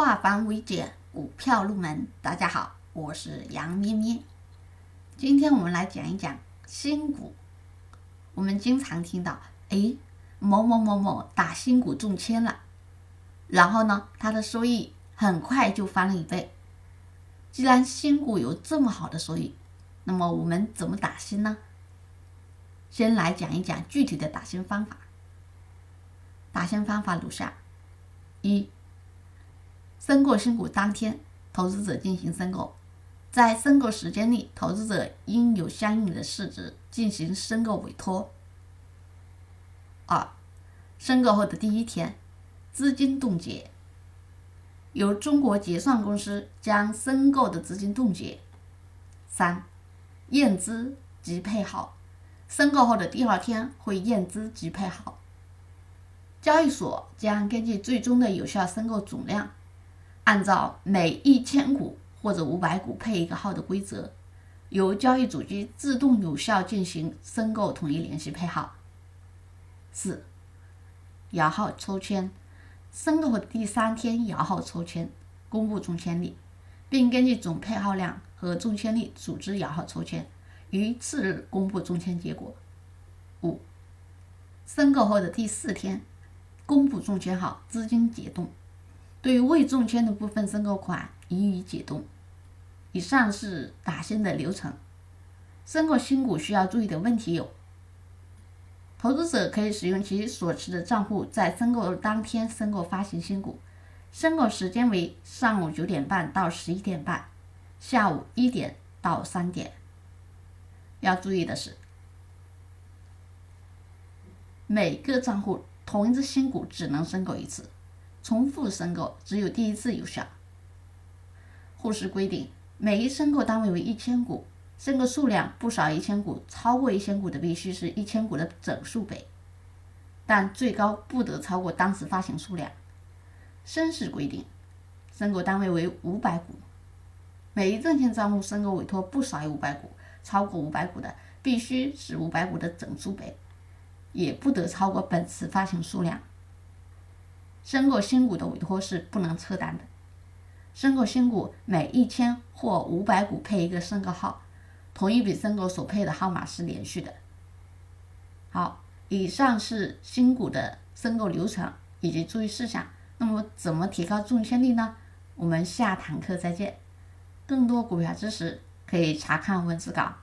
化繁为简，股票入门。大家好，我是杨咩咩。今天我们来讲一讲新股。我们经常听到，哎，某某某某打新股中签了，然后呢，他的收益很快就翻了一倍。既然新股有这么好的收益，那么我们怎么打新呢？先来讲一讲具体的打新方法。打新方法如下：一。申购新股当天，投资者进行申购，在申购时间内，投资者应有相应的市值进行申购委托。二、申购后的第一天，资金冻结，由中国结算公司将申购的资金冻结。三、验资及配好，申购后的第二天会验资及配好，交易所将根据最终的有效申购总量。按照每一千股或者五百股配一个号的规则，由交易主机自动有效进行申购统一联系配号。四、摇号抽签，申购后第三天摇号抽签，公布中签率，并根据总配号量和中签率组织摇号抽签，于次日公布中签结果。五、申购后的第四天，公布中签号，资金解冻。对于未中签的部分申购款予以解冻。以上是打新的流程。申购新股需要注意的问题有：投资者可以使用其所持的账户在申购当天申购发行新股，申购时间为上午九点半到十一点半，下午一点到三点。要注意的是，每个账户同一只新股只能申购一次。重复申购只有第一次有效。沪市规定，每一申购单位为一千股，申购数量不少于一千股，超过一千股的必须是一千股的整数倍，但最高不得超过当时发行数量。深市规定，申购单位为五百股，每一证券账户申购委托不少于五百股，超过五百股的必须是五百股的整数倍，也不得超过本次发行数量。申购新股的委托是不能撤单的。申购新股每一千或五百股配一个申购号，同一笔申购所配的号码是连续的。好，以上是新股的申购流程以及注意事项。那么，怎么提高中签率呢？我们下堂课再见。更多股票知识可以查看文字稿。